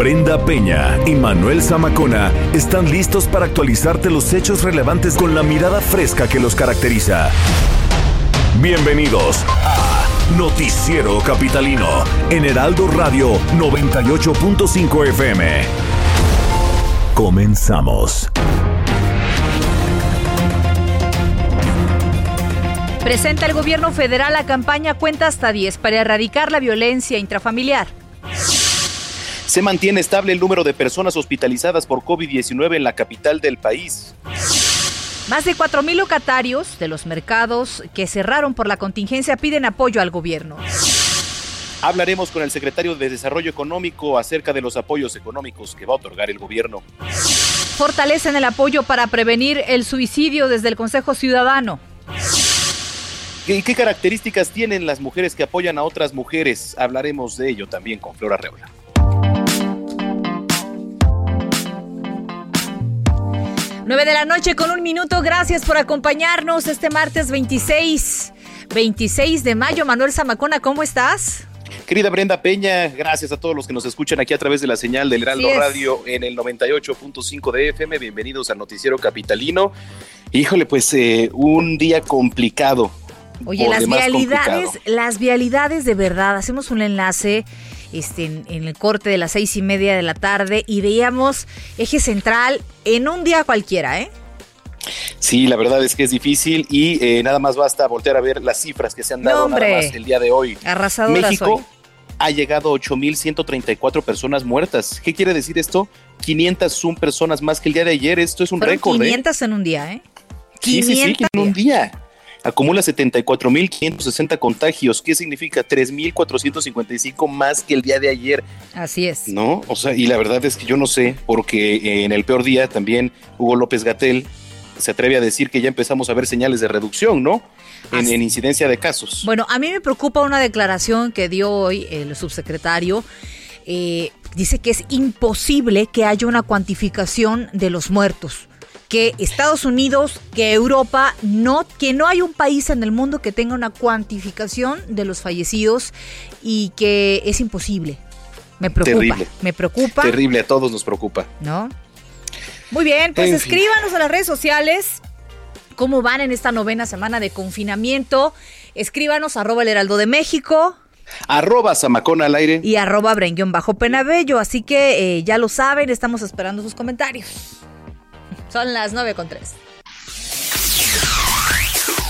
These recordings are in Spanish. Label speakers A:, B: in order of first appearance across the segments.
A: Brenda Peña y Manuel Zamacona están listos para actualizarte los hechos relevantes con la mirada fresca que los caracteriza. Bienvenidos a Noticiero Capitalino en Heraldo Radio 98.5 FM. Comenzamos.
B: Presenta el gobierno federal la campaña Cuenta hasta 10 para erradicar la violencia intrafamiliar.
C: Se mantiene estable el número de personas hospitalizadas por COVID-19 en la capital del país.
B: Más de 4.000 locatarios de los mercados que cerraron por la contingencia piden apoyo al gobierno.
C: Hablaremos con el secretario de Desarrollo Económico acerca de los apoyos económicos que va a otorgar el gobierno.
B: Fortalecen el apoyo para prevenir el suicidio desde el Consejo Ciudadano.
C: ¿Qué, qué características tienen las mujeres que apoyan a otras mujeres? Hablaremos de ello también con Flora Reola.
B: 9 de la noche con un minuto. Gracias por acompañarnos este martes 26, 26 de mayo. Manuel Zamacona, ¿cómo estás?
C: Querida Brenda Peña, gracias a todos los que nos escuchan aquí a través de la señal del Heraldo Radio en el 98.5 de FM. Bienvenidos al Noticiero Capitalino. Híjole, pues eh, un día complicado.
B: Oye, las vialidades, complicado. las vialidades de verdad, hacemos un enlace este, en, en, el corte de las seis y media de la tarde y veíamos eje central en un día cualquiera, ¿eh?
C: Sí, la verdad es que es difícil y eh, nada más basta voltear a ver las cifras que se han dado
B: no,
C: nada más el día de hoy.
B: Arrasadoras
C: México
B: hoy.
C: ha llegado a 8.134 personas muertas. ¿Qué quiere decir esto? 501 personas más que el día de ayer. Esto es un récord.
B: 500 en un día, ¿eh?
C: Sí, sí, sí, en un día acumula 74.560 contagios. ¿Qué significa? 3.455 más que el día de ayer.
B: Así es.
C: ¿No? O sea, y la verdad es que yo no sé, porque en el peor día también Hugo López Gatel se atreve a decir que ya empezamos a ver señales de reducción, ¿no? En, en, incidencia de casos.
B: Bueno, a mí me preocupa una declaración que dio hoy el subsecretario. Eh, dice que es imposible que haya una cuantificación de los muertos que Estados Unidos, que Europa, no, que no hay un país en el mundo que tenga una cuantificación de los fallecidos y que es imposible. Me preocupa.
C: Terrible.
B: Me preocupa.
C: Terrible, a todos nos preocupa.
B: ¿No? Muy bien, pues
C: En
B: escríbanos a las redes sociales cómo van en esta novena semana de confinamiento. Escríbanos arroba el heraldo de México.
C: Arroba Zamacona al aire.
B: Y arroba Brenguión bajo Penabello. Así que eh, ya lo saben, estamos esperando sus comentarios. Son las 9 con 3.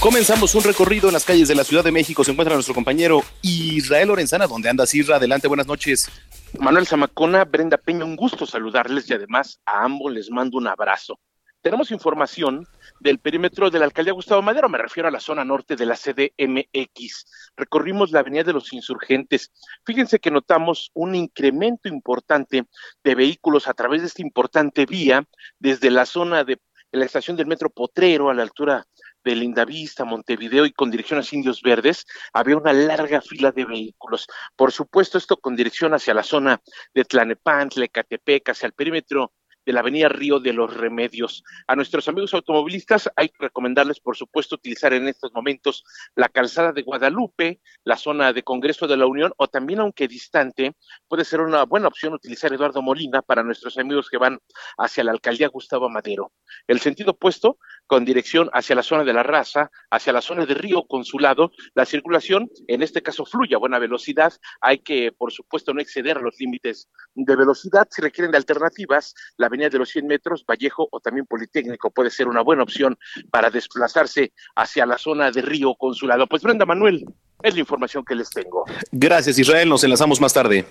C: Comenzamos un recorrido en las calles de la Ciudad de México. Se encuentra nuestro compañero Israel Lorenzana. ¿Dónde andas, Isra? Adelante, buenas noches.
D: Manuel Zamacona, Brenda Peña, un gusto saludarles y además a ambos les mando un abrazo. Tenemos información del perímetro de la alcaldía Gustavo Madero, me refiero a la zona norte de la CDMX. Recorrimos la avenida de los insurgentes. Fíjense que notamos un incremento importante de vehículos a través de esta importante vía desde la zona de la estación del metro Potrero a la altura de Lindavista, Montevideo y con dirección a Indios Verdes, había una larga fila de vehículos. Por supuesto, esto con dirección hacia la zona de Tlanepantla, Ecatepec, hacia el perímetro de la avenida Río de los Remedios. A nuestros amigos automovilistas hay que recomendarles, por supuesto, utilizar en estos momentos la calzada de Guadalupe, la zona de Congreso de la Unión, o también, aunque distante, puede ser una buena opción utilizar Eduardo Molina para nuestros amigos que van hacia la alcaldía Gustavo Madero. El sentido opuesto, con dirección hacia la zona de la raza, hacia la zona de Río Consulado, la circulación, en este caso, fluye a buena velocidad. Hay que, por supuesto, no exceder los límites de velocidad. Si requieren de alternativas, la avenida de los 100 metros, Vallejo o también Politécnico puede ser una buena opción para desplazarse hacia la zona de Río Consulado. Pues Brenda Manuel, es la información que les tengo.
C: Gracias, Israel. Nos enlazamos más tarde.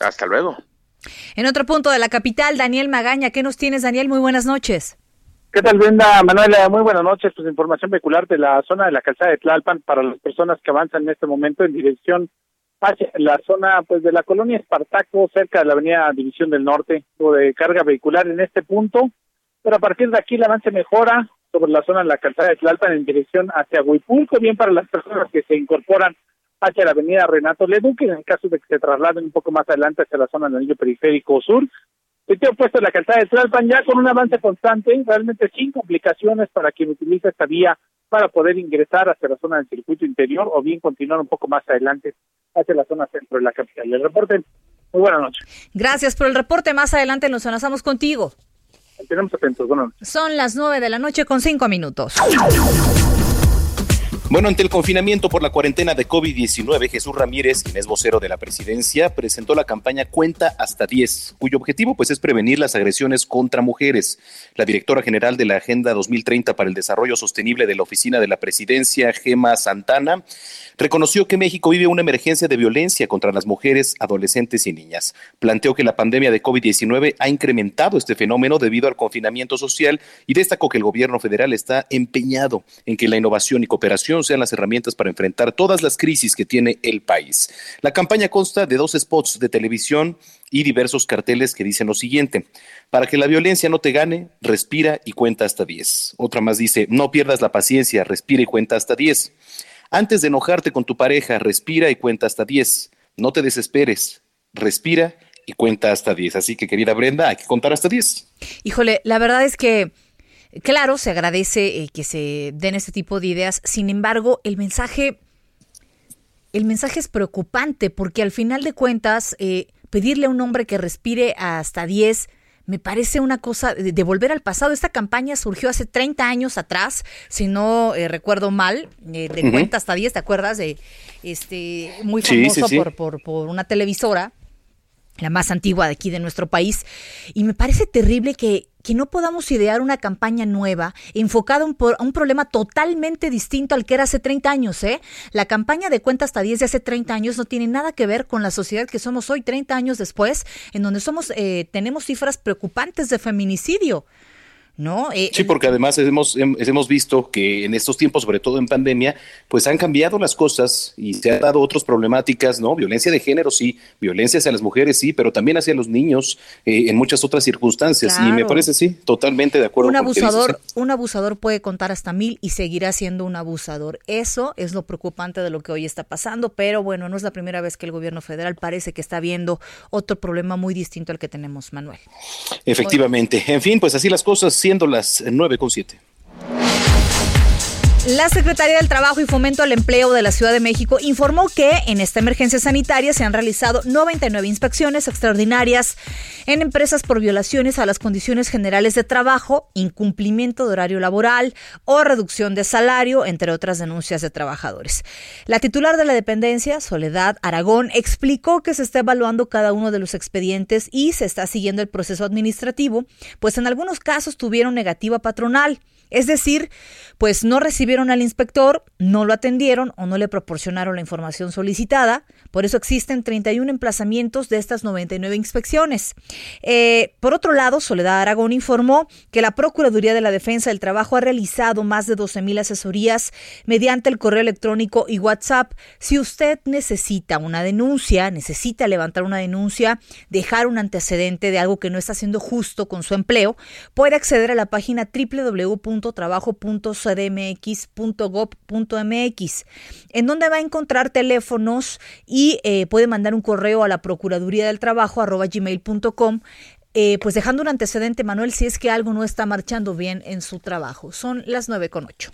D: Hasta luego.
B: En otro punto de la capital, Daniel Magaña, ¿qué nos tienes, Daniel? Muy buenas noches.
E: ¿Qué tal, Brenda? Manuela, muy buenas noches. Pues información vehicular de la zona de la calzada de Tlalpan para las personas que avanzan en este momento en dirección hacia la zona pues de la colonia Espartaco, cerca de la avenida División del Norte, o de carga vehicular en este punto, pero a partir de aquí el avance mejora sobre la zona de la calzada de Tlalpan en dirección hacia Huipulco, bien para las personas que se incorporan hacia la avenida Renato Leduc, en el caso de que se trasladen un poco más adelante hacia la zona del anillo periférico sur. Sitio puesto en la calzada de Tlalpan ya con un avance constante, realmente sin complicaciones para quien utiliza esta vía para poder ingresar hacia la zona del circuito interior o bien continuar un poco más adelante hacia la zona centro de la capital. El reporte, muy buenas noches.
B: Gracias por el reporte. Más adelante nos enlazamos contigo.
E: Tenemos atentos. Bueno.
B: Son las nueve de la noche con cinco minutos.
C: Bueno, ante el confinamiento por la cuarentena de COVID-19, Jesús Ramírez, quien es vocero de la presidencia, presentó la campaña Cuenta hasta 10, cuyo objetivo pues es prevenir las agresiones contra mujeres. La directora general de la Agenda 2030 para el Desarrollo Sostenible de la Oficina de la Presidencia, Gema Santana, reconoció que México vive una emergencia de violencia contra las mujeres, adolescentes y niñas. Planteó que la pandemia de COVID-19 ha incrementado este fenómeno debido al confinamiento social y destacó que el gobierno federal está empeñado en que la innovación y cooperación sean las herramientas para enfrentar todas las crisis que tiene el país. La campaña consta de dos spots de televisión y diversos carteles que dicen lo siguiente, para que la violencia no te gane, respira y cuenta hasta 10. Otra más dice, no pierdas la paciencia, respira y cuenta hasta 10. Antes de enojarte con tu pareja, respira y cuenta hasta 10. No te desesperes, respira y cuenta hasta 10. Así que, querida Brenda, hay que contar hasta 10.
B: Híjole, la verdad es que Claro, se agradece eh, que se den este tipo de ideas, sin embargo, el mensaje, el mensaje es preocupante porque al final de cuentas, eh, pedirle a un hombre que respire hasta 10 me parece una cosa de, volver al pasado. Esta campaña surgió hace 30 años atrás, si no eh, recuerdo mal, de cuenta hasta 10, ¿te acuerdas? De este muy famoso Por, por, por una televisora la más antigua de aquí de nuestro país, y me parece terrible que, que no podamos idear una campaña nueva enfocada a un, problema totalmente distinto al que era hace 30 años. ¿eh? La campaña de cuenta hasta 10 de hace 30 años no tiene nada que ver con la sociedad que somos hoy, 30 años después, en donde somos, eh, tenemos cifras preocupantes de feminicidio. ¿No?
C: Eh, sí, porque además hemos, hemos visto que en estos tiempos, sobre todo en pandemia, pues han cambiado las cosas y se han dado otras problemáticas, ¿no? Violencia de género, sí, violencia hacia las mujeres, sí, pero también hacia los niños eh, en muchas otras circunstancias. Y me parece, sí, totalmente de acuerdo.
B: Un abusador, un abusador puede contar hasta mil y seguirá siendo un abusador. Eso es lo preocupante de lo que hoy está pasando, pero bueno, no es la primera vez que el gobierno federal parece que está viendo otro problema muy distinto al que tenemos, Manuel.
C: Efectivamente. En fin, pues así las cosas. Sí, siendo las 9.7.
B: La Secretaría del Trabajo y Fomento al Empleo de la Ciudad de México informó que en esta emergencia sanitaria se han realizado 99 inspecciones extraordinarias en empresas por violaciones a las condiciones generales de trabajo, incumplimiento de horario laboral o reducción de salario, entre otras denuncias de trabajadores. La titular de la dependencia, Soledad Aragón, explicó que se está evaluando cada uno de los expedientes y se está siguiendo el proceso administrativo, pues en algunos casos tuvieron negativa patronal. Es decir, pues no recibieron al inspector, no lo atendieron o no le proporcionaron la información solicitada. Por eso existen 31 emplazamientos de estas 99 inspecciones. Eh, por otro lado, Soledad Aragón informó que la Procuraduría de la Defensa del Trabajo ha realizado más de 12.000 asesorías mediante el correo electrónico y WhatsApp. Si usted necesita una denuncia, necesita levantar una denuncia, dejar un antecedente de algo que no está haciendo justo con su empleo, puede acceder a la página www.trabajo.cl cdmx.gov.mx, en donde va a encontrar teléfonos y eh, puede mandar un correo a la Procuraduría del Trabajo arroba gmail.com eh, pues dejando un antecedente, Manuel, si es que algo no está marchando bien en su trabajo. Son las nueve con ocho.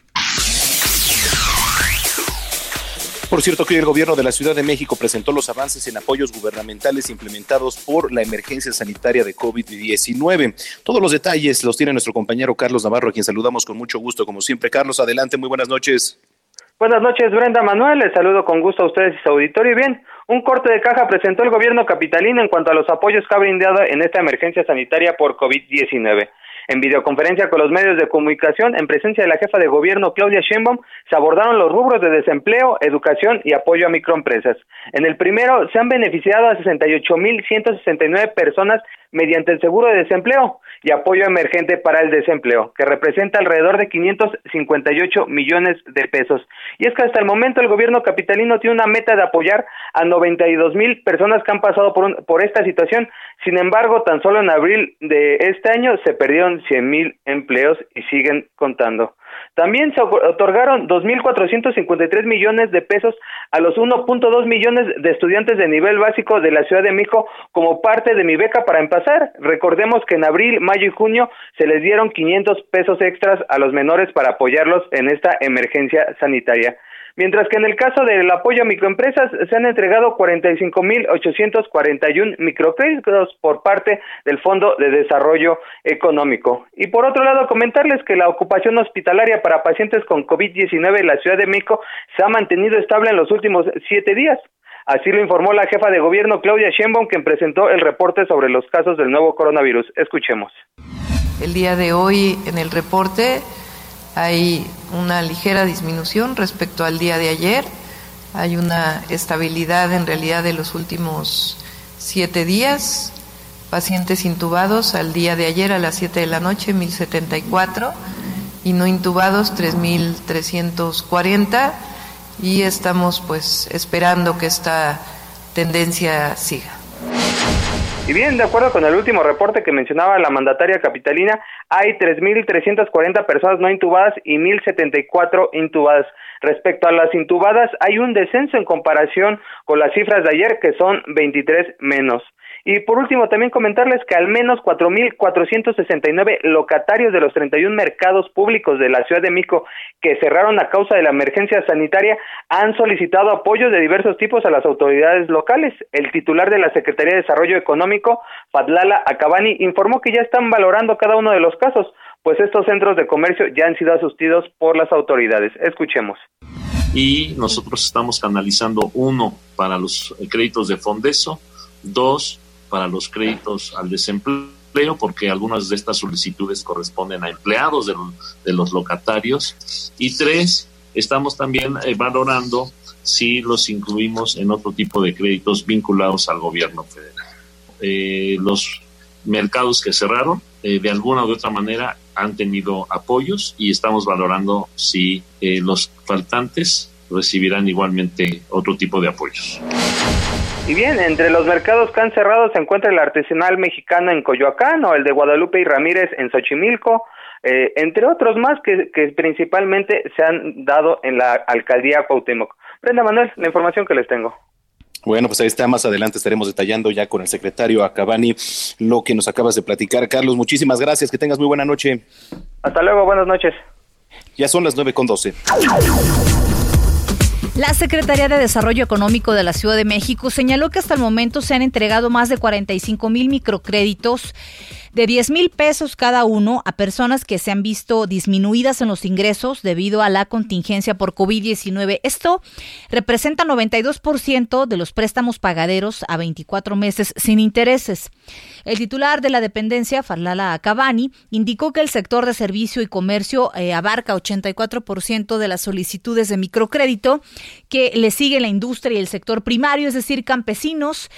C: Por cierto, que hoy el gobierno de la Ciudad de México presentó los avances en apoyos gubernamentales implementados por la emergencia sanitaria de COVID-19. Todos los detalles los tiene nuestro compañero Carlos Navarro, a quien saludamos con mucho gusto, como siempre. Carlos, adelante, muy buenas noches.
F: Buenas noches, Brenda Manuel. Les saludo con gusto a ustedes y su auditorio. Bien, un corte de caja presentó el gobierno capitalino en cuanto a los apoyos que ha brindado en esta emergencia sanitaria por COVID-19. En videoconferencia con los medios de comunicación, en presencia de la jefa de gobierno Claudia Sheinbaum, se abordaron los rubros de desempleo, educación y apoyo a microempresas. En el primero, se han beneficiado a 68.169 personas mediante el seguro de desempleo y apoyo emergente para el desempleo, que representa alrededor de 558 millones de pesos. Y es que hasta el momento el gobierno capitalino tiene una meta de apoyar a 92 mil personas que han pasado por, por esta situación. Sin embargo, tan solo en abril de este año se perdieron 100 mil empleos y siguen contando. También se otorgaron 2.453 millones de pesos a los 1.2 millones de estudiantes de nivel básico de la Ciudad de México como parte de mi beca para empezar. Recordemos que en abril, mayo y junio se les dieron 500 pesos extras a los menores para apoyarlos en esta emergencia sanitaria mientras que en el caso del apoyo a microempresas se han entregado 45.841 microcréditos por parte del Fondo de Desarrollo Económico. Y por otro lado, comentarles que la ocupación hospitalaria para pacientes con COVID-19 en la Ciudad de México se ha mantenido estable en los últimos siete días. Así lo informó la jefa de gobierno Claudia Sheinbaum, quien presentó el reporte sobre los casos del nuevo coronavirus. Escuchemos.
G: El día de hoy en el reporte hay una ligera disminución respecto al día de ayer, hay una estabilidad en realidad de los últimos siete días, pacientes intubados al día de ayer a las 7 de la noche 1074 y no intubados 3340 y estamos pues esperando que esta tendencia siga.
F: Y bien, de acuerdo con el último reporte que mencionaba la mandataria capitalina, hay 3.340 personas no intubadas y 1.074 intubadas. Respecto a las intubadas, hay un descenso en comparación con las cifras de ayer, que son 23 menos. Y por último, también comentarles que al menos 4.469 locatarios de los 31 mercados públicos de la Ciudad de México que cerraron a causa de la emergencia sanitaria han solicitado apoyos de diversos tipos a las autoridades locales. El titular de la Secretaría de Desarrollo Económico, Fadlala Acabani, informó que ya están valorando cada uno de los casos, pues estos centros de comercio ya han sido asistidos por las autoridades. Escuchemos
H: y nosotros estamos canalizando uno para los créditos de Fondeso, dos para los créditos al desempleo, porque algunas de estas solicitudes corresponden a empleados de, los locatarios. Y tres, estamos también eh, valorando si los incluimos en otro tipo de créditos vinculados al gobierno federal. Eh, los mercados que cerraron, eh, de alguna u otra manera, han tenido apoyos y estamos valorando si los faltantes recibirán igualmente otro tipo de apoyos.
F: Y bien, entre los mercados que han cerrado se encuentra el artesanal mexicano en Coyoacán o el de Guadalupe y Ramírez en Xochimilco, eh, entre otros más que, que, principalmente se han dado en la alcaldía Cuauhtémoc. Brenda Manuel, la información que les tengo.
C: Bueno, pues ahí está, más adelante estaremos detallando ya con el secretario Acabani lo que nos acabas de platicar. Carlos, muchísimas gracias, que tengas muy buena noche.
F: Hasta luego, buenas noches.
C: Ya son las nueve con doce.
B: La Secretaría de Desarrollo Económico de la Ciudad de México señaló que hasta el momento se han entregado más de 45 mil microcréditos de 10 mil pesos cada uno a personas que se han visto disminuidas en los ingresos debido a la contingencia por COVID-19. Esto representa 92% de los préstamos pagaderos a 24 meses sin intereses. El titular de la dependencia, Farlala Acabani, indicó que el sector de servicio y comercio eh, abarca 84% de las solicitudes de microcrédito, que le sigue la industria y el sector primario, es decir, campesinos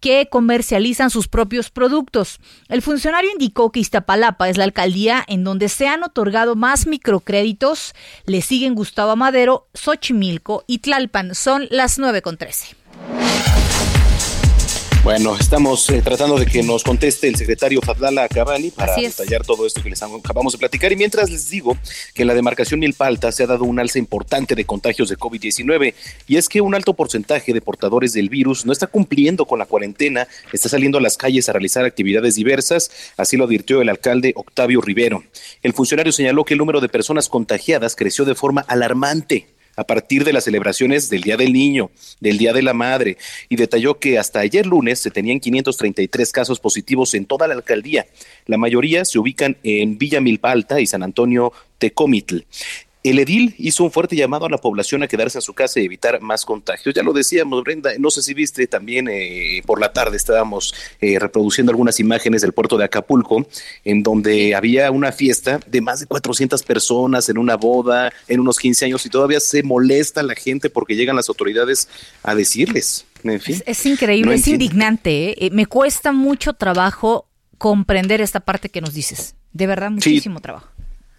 B: que comercializan sus propios productos. El funcionario indicó que Iztapalapa es la alcaldía en donde se han otorgado más microcréditos. Le siguen Gustavo Madero, Xochimilco y Tlalpan. Son las 9 con 13.
C: Bueno, estamos eh, tratando de que nos conteste el secretario Fadlala Cabani para detallar todo esto que les acabamos de platicar. Y mientras les digo que en la demarcación Milpalta se ha dado un alza importante de contagios de COVID-19 y es que un alto porcentaje de portadores del virus no está cumpliendo con la cuarentena, está saliendo a las calles a realizar actividades diversas, así lo advirtió el alcalde Octavio Rivero. El funcionario señaló que el número de personas contagiadas creció de forma alarmante a partir de las celebraciones del Día del Niño, del Día de la Madre, y detalló que hasta ayer lunes se tenían 533 casos positivos en toda la alcaldía. La mayoría se ubican en Villa Milpa Alta y San Antonio Tecomitl. El edil hizo un fuerte llamado a la población a quedarse en su casa y evitar más contagios. Ya lo decíamos, Brenda, no sé si viste también eh, por la tarde estábamos eh, reproduciendo algunas imágenes del puerto de Acapulco, en donde había una fiesta de más de 400 personas en una boda, en unos 15 años, y todavía se molesta la gente porque llegan las autoridades a decirles. En fin,
B: es, increíble, es indignante. ¿eh? Me cuesta mucho trabajo comprender esta parte que nos dices. De verdad, muchísimo trabajo.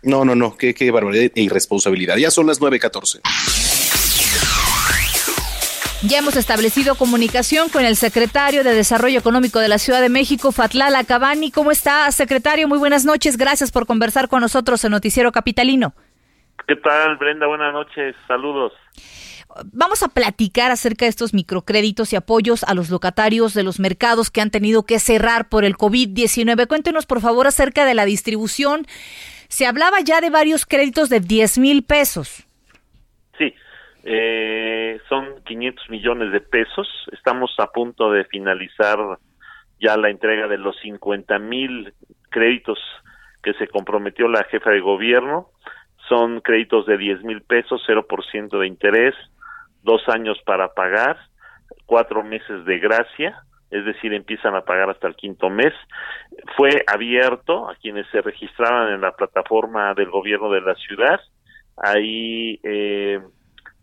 C: No, no, no, qué, qué barbaridad e irresponsabilidad. Ya son las 9.14.
B: Ya hemos establecido comunicación con el secretario de Desarrollo Económico de la Ciudad de México, Fatlala Cabani. ¿Cómo está, secretario? Muy buenas noches. Gracias por conversar con nosotros en Noticiero Capitalino.
I: ¿Qué tal, Brenda? Buenas noches. Saludos.
B: Vamos a platicar acerca de estos microcréditos y apoyos a los locatarios de los mercados que han tenido que cerrar por el COVID-19. Cuéntenos, por favor, acerca de la distribución. Se hablaba ya de varios créditos de 10 mil pesos.
I: Sí, eh, son 500 millones de pesos. Estamos a punto de finalizar ya la entrega de los 50 mil créditos que se comprometió la jefa de gobierno. Son créditos de 10 mil pesos, 0% de interés, dos años para pagar, cuatro meses de gracia, es decir, empiezan a pagar hasta el quinto mes. Fue abierto a quienes se registraban en la plataforma del gobierno de la ciudad. Ahí eh,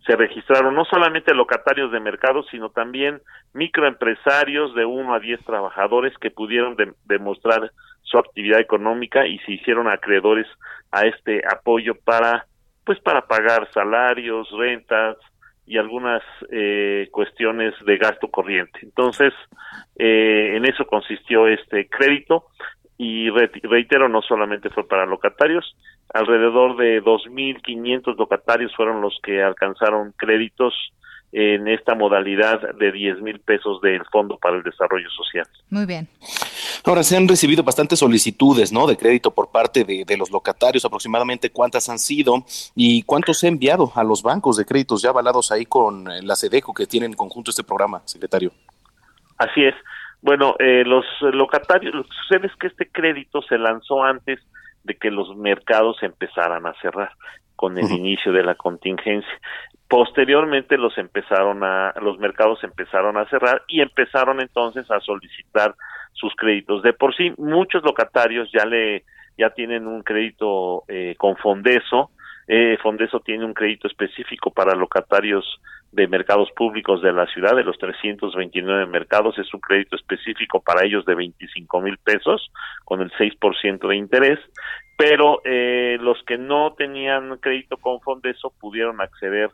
I: se registraron no solamente locatarios de mercado, sino también microempresarios de uno a diez trabajadores que pudieron demostrar su actividad económica y se hicieron acreedores a este apoyo para, pues, para pagar salarios, rentas y algunas eh, cuestiones de gasto corriente. Entonces, eh, en eso consistió este crédito y reitero, no solamente fue para locatarios, alrededor de 2.500 locatarios fueron los que alcanzaron créditos en esta modalidad de 10 mil pesos del Fondo para el Desarrollo Social.
B: Muy bien.
C: Ahora, se han recibido bastantes solicitudes ¿no? de crédito por parte de, de los locatarios, aproximadamente cuántas han sido y cuántos se ha enviado a los bancos de créditos ya avalados ahí con la SEDECO que tienen en conjunto este programa, secretario.
I: Así es. Bueno, eh, los locatarios, lo que sucede es que este crédito se lanzó antes de que los mercados empezaran a cerrar con el inicio de la contingencia. Posteriormente los empezaron a, los mercados empezaron a cerrar y empezaron entonces a solicitar sus créditos. De por sí, muchos locatarios ya le, ya tienen un crédito eh, con Fondeso. Eh, Fondeso tiene un crédito específico para locatarios de mercados públicos de la ciudad, de los 329 mercados, es un crédito específico para ellos de 25 mil pesos con el 6% de interés, pero eh, los que no tenían crédito con Fondeso pudieron acceder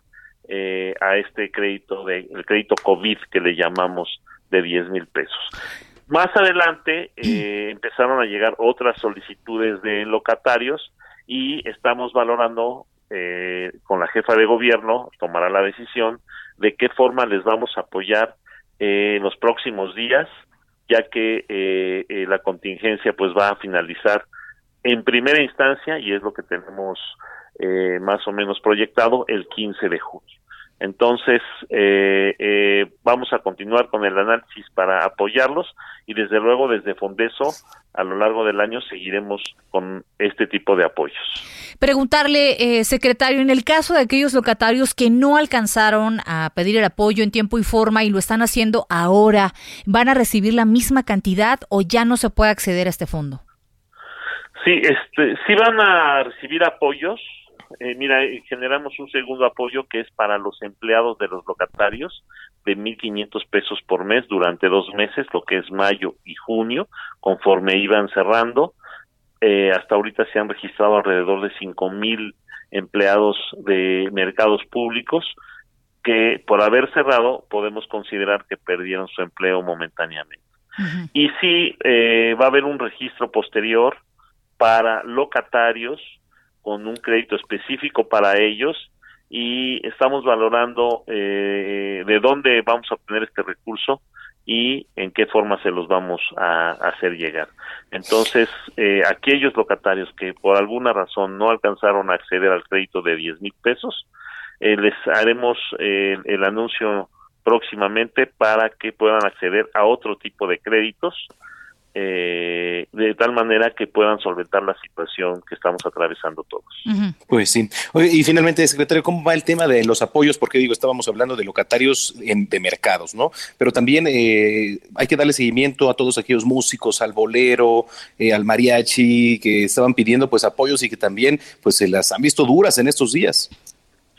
I: eh, a este crédito, de, el crédito COVID que le llamamos de 10 mil pesos. Más adelante eh, empezaron a llegar otras solicitudes de locatarios y estamos valorando eh, con la jefa de gobierno tomará la decisión de qué forma les vamos a apoyar eh, en los próximos días, ya que eh, eh, la contingencia pues va a finalizar en primera instancia y es lo que tenemos eh, más o menos proyectado el 15 de junio. Entonces, eh, eh, vamos a continuar con el análisis para apoyarlos y desde luego desde Fondeso a lo largo del año seguiremos con este tipo de apoyos.
B: Preguntarle, eh, secretario, en el caso de aquellos locatarios que no alcanzaron a pedir el apoyo en tiempo y forma y lo están haciendo ahora, ¿van a recibir la misma cantidad o ya no se puede acceder a este fondo?
I: Sí, este, sí van a recibir apoyos, eh, mira, eh, generamos un segundo apoyo que es para los empleados de los locatarios de 1.500 pesos por mes durante dos meses, lo que es mayo y junio, conforme iban cerrando. Eh, hasta ahorita se han registrado alrededor de 5.000 empleados de mercados públicos que por haber cerrado podemos considerar que perdieron su empleo momentáneamente. Y sí, eh, va a haber un registro posterior para locatarios con un crédito específico para ellos y estamos valorando eh, de dónde vamos a obtener este recurso y en qué forma se los vamos a, hacer llegar. Entonces, eh, aquellos locatarios que por alguna razón no alcanzaron a acceder al crédito de 10 mil pesos, eh, les haremos eh, el anuncio próximamente para que puedan acceder a otro tipo de créditos eh, de tal manera que puedan solventar la situación que estamos atravesando todos.
C: Pues sí. y finalmente, secretario, ¿cómo va el tema de los apoyos? Porque digo, estábamos hablando de locatarios en, de mercados, ¿no? Pero también eh, hay que darle seguimiento a todos aquellos músicos, al bolero, eh, al mariachi, que estaban pidiendo pues apoyos y que también pues se las han visto duras en estos días.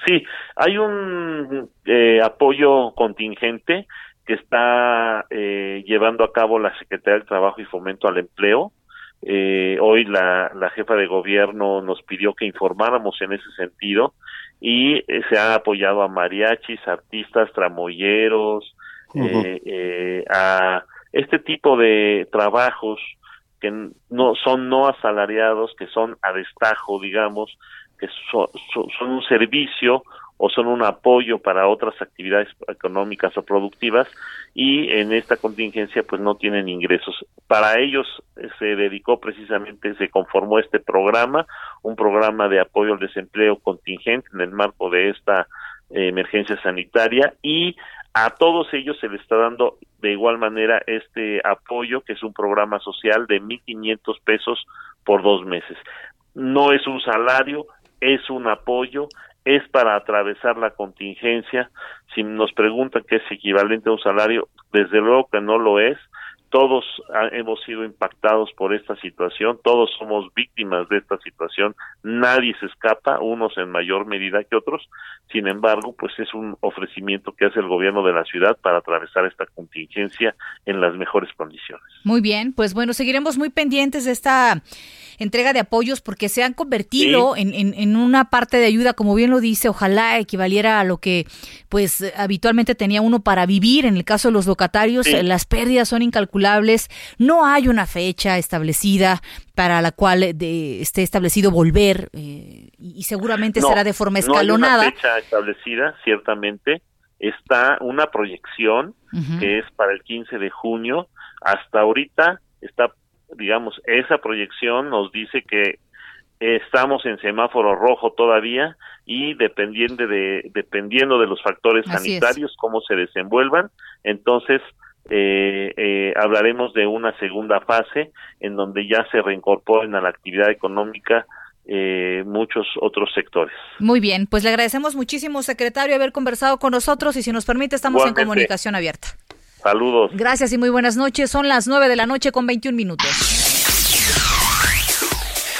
I: Sí, hay un eh, apoyo contingente que está eh, llevando a cabo la Secretaría del Trabajo y Fomento al Empleo. Eh, hoy la, la jefa de gobierno nos pidió que informáramos en ese sentido y eh, se ha apoyado a mariachis, artistas, tramoyeros, eh, eh, a este tipo de trabajos que no son no asalariados, que son a destajo, digamos, que son un servicio o son un apoyo para otras actividades económicas o productivas y en esta contingencia pues no tienen ingresos. Para ellos eh, se dedicó precisamente, se conformó este programa, un programa de apoyo al desempleo contingente en el marco de esta eh, emergencia sanitaria y a todos ellos se les está dando de igual manera este apoyo que es un programa social de 1.500 pesos por dos meses. No es un salario, es un apoyo es para atravesar la contingencia. Si nos preguntan qué es equivalente a un salario, desde luego que no lo es. Todos hemos sido impactados por esta situación, todos somos víctimas de esta situación, nadie se escapa, unos en mayor medida que otros, sin embargo, pues es un ofrecimiento que hace el gobierno de la ciudad para atravesar esta contingencia en las mejores condiciones.
B: Muy bien, pues bueno, seguiremos muy pendientes de esta entrega de apoyos porque se han convertido en, en, una parte de ayuda, como bien lo dice, ojalá equivaliera a lo que pues habitualmente tenía uno para vivir. En el caso de los locatarios, las pérdidas son incalculables, no hay una fecha establecida para la cual de, esté establecido volver eh, y seguramente será de forma escalonada.
I: No hay una fecha establecida, ciertamente. Está una proyección que es para el 15 de junio. Hasta ahorita está digamos, esa proyección nos dice que estamos en semáforo rojo todavía y dependiendo de, dependiendo de los factores sanitarios, cómo se desenvuelvan, entonces eh, eh, hablaremos de una segunda fase en donde ya se reincorporen a la actividad económica eh, muchos otros sectores.
B: Muy bien, pues le agradecemos muchísimo, secretario, haber conversado con nosotros y si nos permite estamos en comunicación abierta.
I: Saludos.
B: Gracias y muy buenas noches. Son las 9 de la noche con 21 minutos.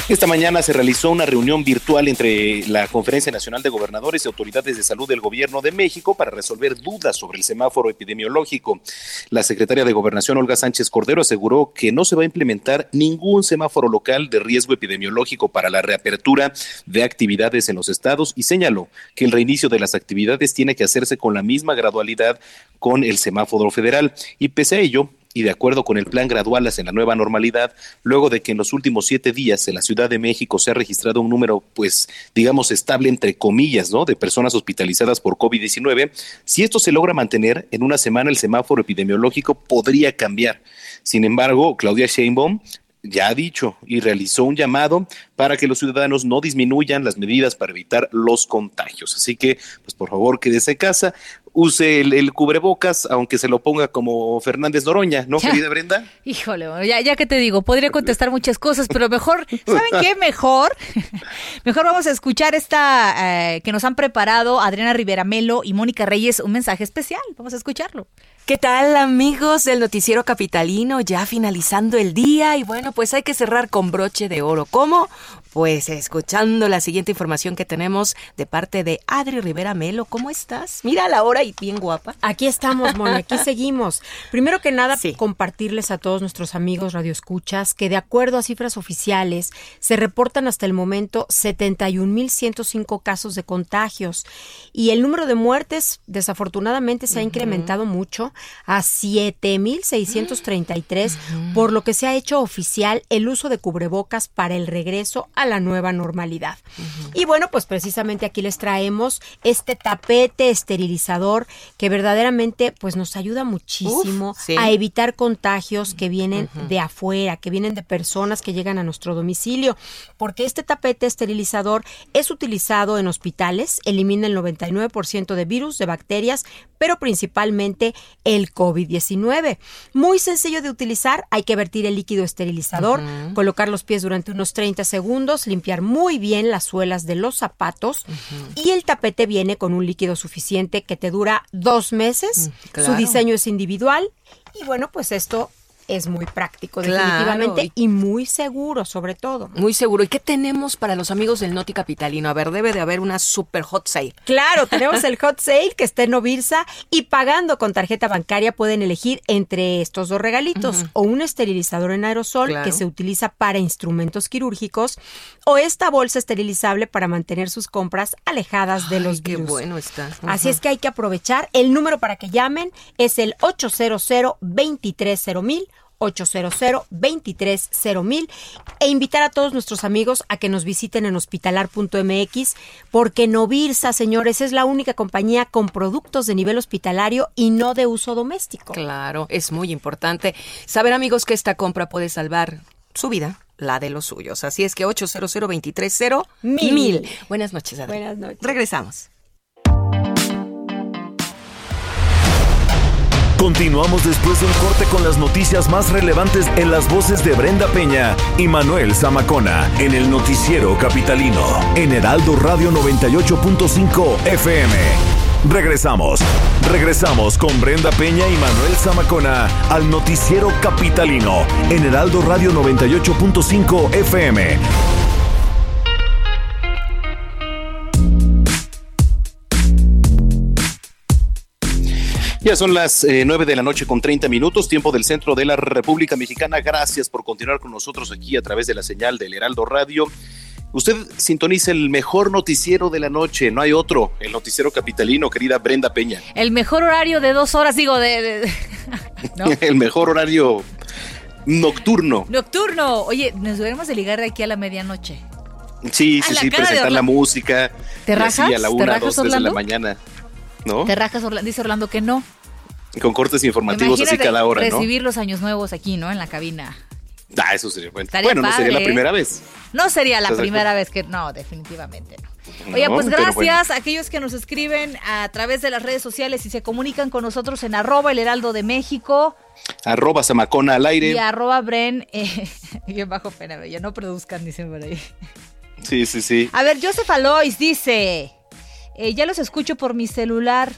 C: Esta mañana se realizó una reunión virtual entre la Conferencia Nacional de Gobernadores y Autoridades de Salud del Gobierno de México para resolver dudas sobre el semáforo epidemiológico. La secretaria de Gobernación, Olga Sánchez Cordero, aseguró que no se va a implementar ningún semáforo local de riesgo epidemiológico para la reapertura de actividades en los estados y señaló que el reinicio de las actividades tiene que hacerse con la misma gradualidad con el semáforo federal. Y pese a ello, y de acuerdo con el plan gradual hacia la nueva normalidad, luego de que en los últimos siete días en la Ciudad de México se ha registrado un número, pues, digamos, estable entre comillas, ¿no? De personas hospitalizadas por COVID-19, si esto se logra mantener, en una semana el semáforo epidemiológico podría cambiar. Sin embargo, Claudia Sheinbaum ya ha dicho y realizó un llamado para que los ciudadanos no disminuyan las medidas para evitar los contagios. Así que, pues por favor, quédese en casa, use el, cubrebocas, aunque se lo ponga como Fernández Noroña, ¿no, querida Brenda?
B: Híjole, ya, ya que te digo, podría contestar muchas cosas, pero mejor, ¿saben qué? Mejor, mejor vamos a escuchar esta eh, que nos han preparado Adriana Rivera Melo y Mónica Reyes, un mensaje especial. Vamos a escucharlo.
J: ¿Qué tal amigos del noticiero capitalino? Ya finalizando el día y bueno, pues hay que cerrar con broche de oro. ¿Cómo? Pues escuchando la siguiente información que tenemos de parte de Adri Rivera Melo. ¿Cómo estás? Mira la hora y bien guapa.
K: Aquí estamos, Moni, aquí seguimos. Primero que nada, compartirles a todos nuestros amigos radioescuchas que de acuerdo a cifras oficiales se reportan hasta el momento 71.105 casos de contagios y el número de muertes desafortunadamente se ha incrementado mucho a 7.633, por lo que se ha hecho oficial el uso de cubrebocas para el regreso a la nueva normalidad. Y bueno, pues precisamente aquí les traemos este tapete esterilizador que verdaderamente pues nos ayuda muchísimo a evitar contagios que vienen de afuera, que vienen de personas que llegan a nuestro domicilio, porque este tapete esterilizador es utilizado en hospitales, elimina el 99% de virus, de bacterias, pero principalmente el COVID-19. Muy sencillo de utilizar, hay que vertir el líquido esterilizador, colocar los pies durante unos 30 segundos, limpiar muy bien las suelas de los zapatos y el tapete viene con un líquido suficiente que te dura dos meses. Mm, Su diseño es individual y bueno, pues esto es muy práctico, definitivamente, y muy seguro, sobre todo.
J: Muy seguro. ¿Y qué tenemos para los amigos del Noti Capitalino? A ver, debe de haber una super hot sale.
K: Claro, tenemos el hot sale que está en Novirsa y pagando con tarjeta bancaria pueden elegir entre estos dos regalitos o un esterilizador en aerosol que se utiliza para instrumentos quirúrgicos o esta bolsa esterilizable para mantener sus compras alejadas de los
J: qué
K: virus.
J: bueno está.
K: Así es que hay que aprovechar. El número para que llamen es el 800 230 mil 800 230 mil e invitar a todos nuestros amigos a que nos visiten en hospitalar.mx porque Novirsa, señores, es la única compañía con productos de nivel hospitalario y no de uso doméstico.
J: Claro, es muy importante saber, amigos, que esta compra puede salvar su vida la de los suyos. Así es que 800 230 mil. Buenas noches, Adri.
K: Buenas noches.
J: Regresamos.
A: Continuamos después de un corte con las noticias más relevantes en las voces de Brenda Peña y Manuel Zamacona en el noticiero capitalino en Heraldo Radio 98.5 FM. Regresamos, regresamos con Brenda Peña y Manuel Zamacona al noticiero capitalino en Heraldo Radio 98.5 FM.
C: Ya son las eh, 9 de la noche con 30 minutos, tiempo del centro de la República Mexicana. Gracias por continuar con nosotros aquí a través de la señal del Heraldo Radio. Usted sintoniza el mejor noticiero de la noche, no hay otro, el noticiero capitalino, querida Brenda Peña.
B: El mejor horario de dos horas, digo, de... de- de- ¿no?
C: el mejor horario nocturno.
B: Nocturno. Oye, nos deberíamos de ligar de aquí a la medianoche.
C: Sí, sí,
B: la
C: sí, presentar la música.
B: ¿Te
C: y
B: rajas?
C: así a la
B: ¿Te
C: una,
B: rajas,
C: dos, tres de la mañana, ¿no?
B: Te rajas, Orla- dice Orlando que no.
C: Con cortes informativos así
B: Imagínate
C: cada hora, ¿no?
B: recibir los años nuevos aquí, ¿no? En la cabina.
C: Ah, eso sería bueno.
B: Estaría
C: Bueno, no sería la primera vez.
B: No sería la
C: ¿Estás de
B: primera vez que... No, definitivamente no. Oye,
C: No,
B: pues gracias
C: bueno.
B: a aquellos que nos escriben a través de las redes sociales y se comunican con nosotros en arroba el heraldo de México
C: Arroba Zamacona al aire.
B: y arroba Bren, eh, bien bajo pena, ya no produzcan, dicen por ahí.
C: Sí, sí, sí.
B: A ver, Joseph Alois dice, eh, ya los escucho por mi celular.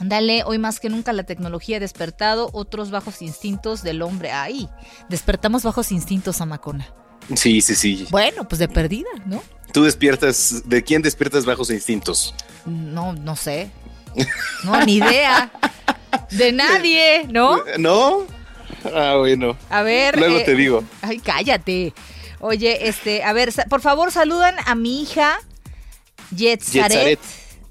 B: Dale, hoy más que nunca la tecnología ha despertado otros bajos instintos del hombre. Ay, despertamos bajos instintos, Amacona.
C: Sí, sí, sí.
B: Bueno, pues de perdida, ¿no?
C: Tú despiertas, ¿de quién despiertas bajos instintos?
B: No, no sé. No, ni idea. De nadie, ¿no?
C: ¿No? Ah, bueno.
B: A ver.
C: Luego
B: eh,
C: te digo.
B: Ay, cállate. Oye, este, a ver, por favor, saludan a mi hija Yetzaret.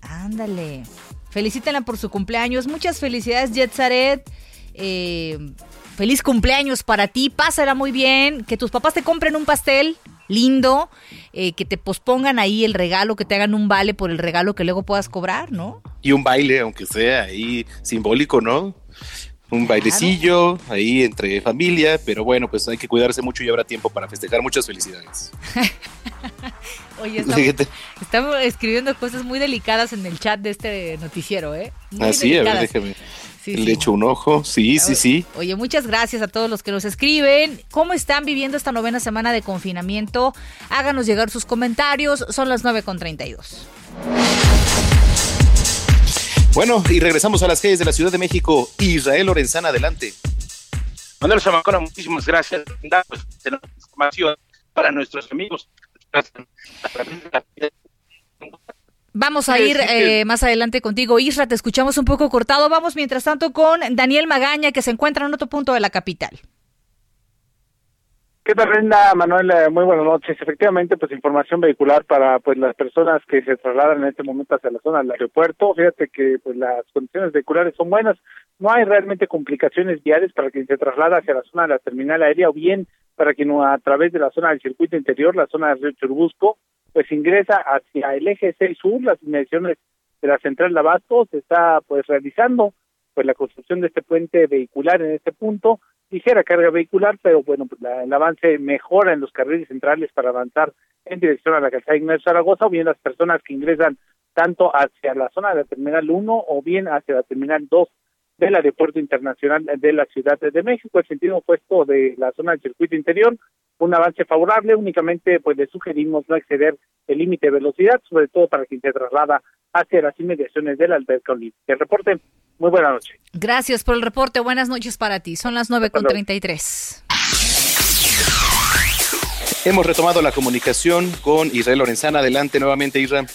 B: Ándale. Felicítenla por su cumpleaños. Muchas felicidades, Yetzaret. Eh, feliz cumpleaños para ti. Pásala muy bien. Que tus papás te compren un pastel lindo. eh, que te pospongan ahí el regalo, que te hagan un vale por el regalo que luego puedas cobrar, ¿no?
C: Y un baile, aunque sea ahí simbólico, ¿no? Un bailecillo ahí entre familia, pero bueno, pues hay que cuidarse mucho y habrá tiempo para festejar. Muchas felicidades.
B: Oye, estamos,
C: Fíjate.
B: estamos escribiendo cosas muy delicadas en el chat de este noticiero, ¿eh? Muy
C: Así, Ah, a ver, déjame.
B: Sí,
C: Le
B: sí.
C: echo un ojo. Sí, sí, sí.
B: Oye, muchas gracias a todos los que nos escriben. ¿Cómo están viviendo esta novena semana de confinamiento? Háganos llegar sus comentarios. Son las 9.32.
C: Bueno, y regresamos a las calles de la Ciudad de México. Israel Lorenzana, adelante.
D: Manuel Zamacona, muchísimas gracias. Pues, tenemos información para nuestros amigos.
B: Vamos a ir eh, más adelante contigo, Isra. Te escuchamos un poco cortado. Vamos mientras tanto con Daniel Magaña, que se encuentra en otro punto de la capital.
E: ¿Qué tal, Brenda? Manuel, eh, muy buenas noches. Efectivamente, pues información vehicular para pues las personas que se trasladan en este momento hacia la zona del aeropuerto. Fíjate que pues las condiciones vehiculares son buenas. No hay realmente complicaciones viales para quien se traslada hacia la zona de la terminal aérea o bien para quien a través de la zona del circuito interior, la zona del río Churbusco, pues ingresa hacia el eje 6 sur, las inmediaciones de la central de Abasto, se está pues realizando pues la construcción de este puente vehicular en este punto, ligera carga vehicular, pero bueno, pues la- el avance mejora en los carriles centrales para avanzar en dirección a la calzada Ignacio Zaragoza, o bien las personas que ingresan tanto hacia la zona de la terminal 1 o bien hacia la terminal 2 del Aeropuerto Internacional de la Ciudad de México. El sentido opuesto de la zona del circuito interior, un avance favorable. Únicamente, pues le sugerimos no exceder el límite de velocidad, sobre todo para quien se traslada hacia las inmediaciones del alberca olímpica. El reporte, muy buena noche.
B: Gracias por el reporte. Buenas noches para ti. Son las 9.33.
C: Hemos retomado la comunicación con Israel Lorenzana. Adelante nuevamente, Israel.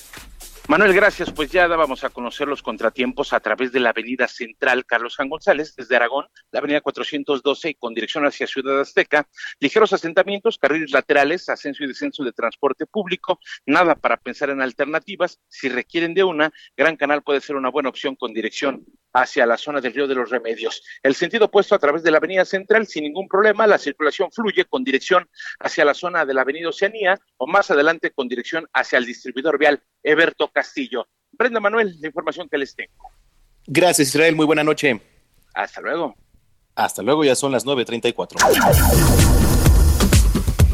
D: Manuel, gracias. Pues ya dábamos a conocer los contratiempos a través de la avenida central Carlos San González, desde Aragón, la avenida 412 y con dirección hacia Ciudad Azteca, ligeros asentamientos, carriles laterales, ascenso y descenso de transporte público, nada para pensar en alternativas. Si requieren de una, Gran Canal puede ser una buena opción con dirección hacia la zona del Río de los Remedios. El sentido opuesto a través de la avenida central, sin ningún problema, la circulación fluye con dirección hacia la zona de la avenida Oceanía o más adelante con dirección hacia el distribuidor vial Eberto Castillo. Brenda Manuel, la información que les tengo.
C: Gracias, Israel. Muy buena noche.
D: Hasta luego.
C: Hasta luego, ya son las 9.34.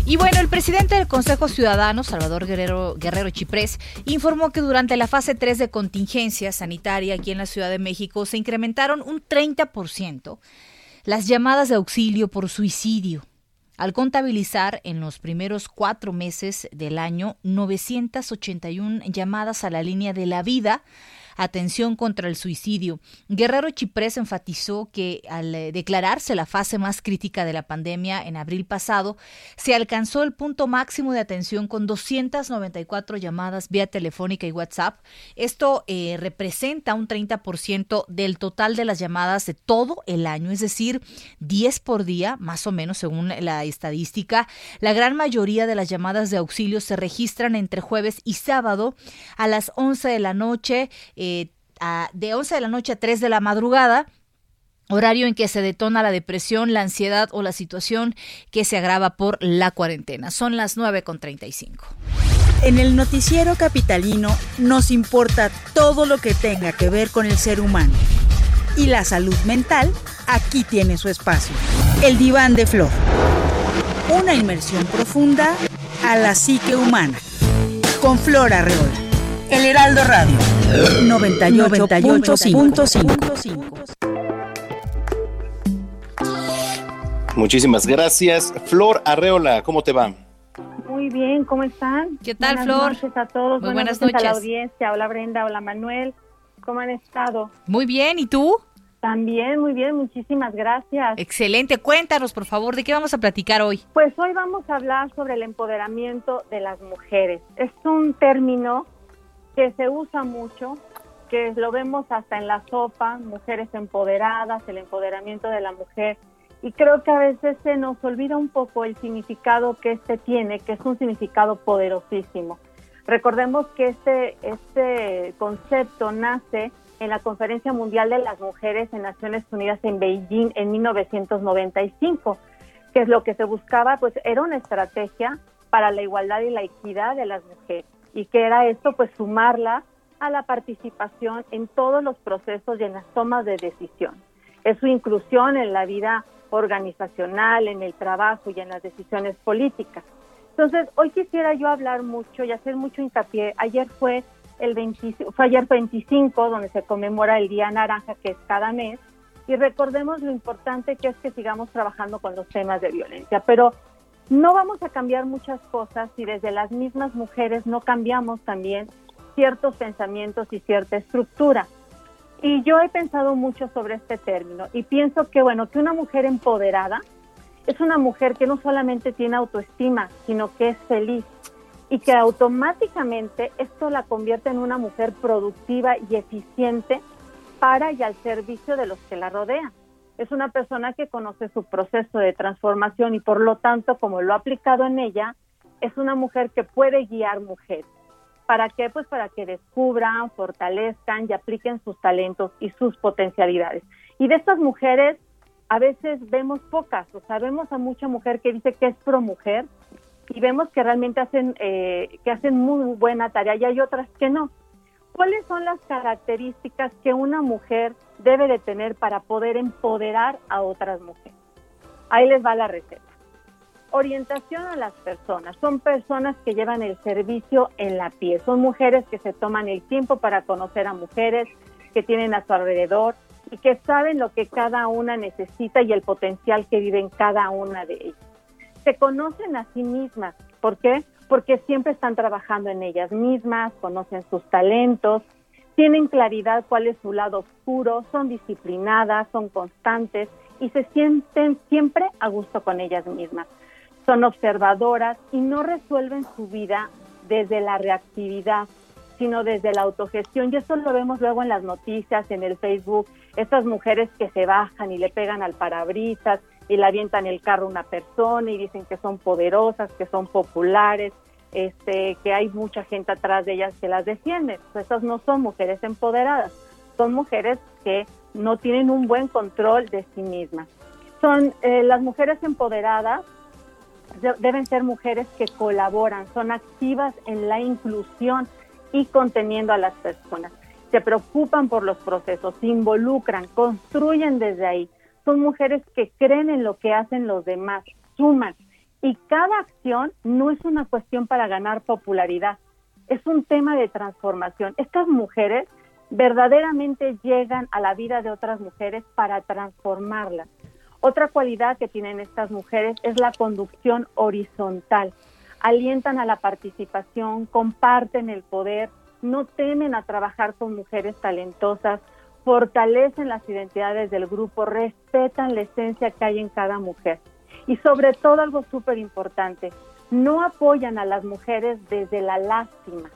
B: Y bueno, el presidente del Consejo Ciudadano, Salvador Guerrero, Guerrero Chiprés, informó que durante la fase 3 de contingencia sanitaria aquí en la Ciudad de México se incrementaron un 30% las llamadas de auxilio por suicidio al contabilizar en los primeros cuatro meses del año 981 llamadas a la línea de la vida atención contra el suicidio. Guerrero Chiprés enfatizó que al eh, declararse la fase más crítica de la pandemia en abril pasado, se alcanzó el punto máximo de atención con 294 llamadas vía telefónica y WhatsApp. Esto eh, representa un 30% del total de las llamadas de todo el año, es decir, 10 por día, más o menos según la estadística. La gran mayoría de las llamadas de auxilio se registran entre jueves y sábado a las 11 de la noche. De 11 de la noche a 3 de la madrugada, horario en que se detona la depresión, la ansiedad o la situación que se agrava por la cuarentena. Son las 9.35.
L: En el noticiero capitalino nos importa todo lo que tenga que ver con el ser humano. Y la salud mental aquí tiene su espacio. El diván de flor. Una inmersión profunda a la psique humana. Con Flor Arreola. El Heraldo Radio
C: 98.5. Muchísimas gracias. Flor Arreola, ¿cómo te va?
M: Muy bien, ¿cómo están?
B: ¿Qué tal,
M: buenas
B: Flor?
M: Noches a todos.
B: Muy
M: buenas,
B: buenas
M: noches. a la
B: noches.
M: audiencia. Hola Brenda, hola Manuel. ¿Cómo han estado?
B: Muy bien, ¿y tú?
M: También, muy bien, muchísimas gracias.
B: Excelente, cuéntanos por favor, ¿de qué vamos a platicar hoy?
M: Pues hoy vamos a hablar sobre el empoderamiento de las mujeres. Es un término que se usa mucho, que lo vemos hasta en la sopa, mujeres empoderadas, el empoderamiento de la mujer. Y creo que a veces se nos olvida un poco el significado que este tiene, que es un significado poderosísimo. Recordemos que este, este concepto nace en la Conferencia Mundial de las Mujeres en Naciones Unidas en Beijing en 1995, que es lo que se buscaba, pues era una estrategia para la igualdad y la equidad de las mujeres y que era esto pues sumarla a la participación en todos los procesos y en las tomas de decisión. Es su inclusión en la vida organizacional, en el trabajo y en las decisiones políticas. Entonces, hoy quisiera yo hablar mucho y hacer mucho hincapié. Ayer fue el 20, fue ayer 25 donde se conmemora el Día Naranja que es cada mes y recordemos lo importante que es que sigamos trabajando con los temas de violencia, pero no vamos a cambiar muchas cosas si desde las mismas mujeres no cambiamos también ciertos pensamientos y cierta estructura. Y yo he pensado mucho sobre este término y pienso que, bueno, que una mujer empoderada es una mujer que no solamente tiene autoestima, sino que es feliz y que automáticamente esto la convierte en una mujer productiva y eficiente para y al servicio de los que la rodean. Es una persona que conoce su proceso de transformación y por lo tanto, como lo ha aplicado en ella, es una mujer que puede guiar mujeres. ¿Para qué? Pues para que descubran, fortalezcan y apliquen sus talentos y sus potencialidades. Y de estas mujeres a veces vemos pocas, o sea, vemos a mucha mujer que dice que es pro mujer y vemos que realmente hacen, eh, que hacen muy buena tarea y hay otras que no. ¿Cuáles son las características que una mujer debe de tener para poder empoderar a otras mujeres? Ahí les va la receta. Orientación a las personas. Son personas que llevan el servicio en la piel. Son mujeres que se toman el tiempo para conocer a mujeres, que tienen a su alrededor, y que saben lo que cada una necesita y el potencial que vive en cada una de ellas. Se conocen a sí mismas. ¿Por qué? Porque siempre están trabajando en ellas mismas, conocen sus talentos, tienen claridad cuál es su lado oscuro, son disciplinadas, son constantes y se sienten siempre a gusto con ellas mismas. Son observadoras y no resuelven su vida desde la reactividad, sino desde la autogestión. Y eso lo vemos luego en las noticias, en el Facebook, estas mujeres que se bajan y le pegan al parabrisas y le avientan el carro a una persona y dicen que son poderosas, que son populares, este, que hay mucha gente atrás de ellas que las defiende. Pues estas no son mujeres empoderadas, son mujeres que no tienen un buen control de sí mismas. Son eh, las mujeres empoderadas deben ser mujeres que colaboran, son activas en la inclusión y conteniendo a las personas. Se preocupan por los procesos, se involucran, construyen desde ahí. Son mujeres que creen en lo que hacen los demás, suman. Y cada acción no es una cuestión para ganar popularidad, es un tema de transformación. Estas mujeres verdaderamente llegan a la vida de otras mujeres para transformarlas. Otra cualidad que tienen estas mujeres es la conducción horizontal. Alientan a la participación, comparten el poder, no temen a trabajar con mujeres talentosas, fortalecen las identidades del grupo, respetan la esencia que hay en cada mujer. Y sobre todo algo súper importante, no apoyan a las mujeres desde la lástima.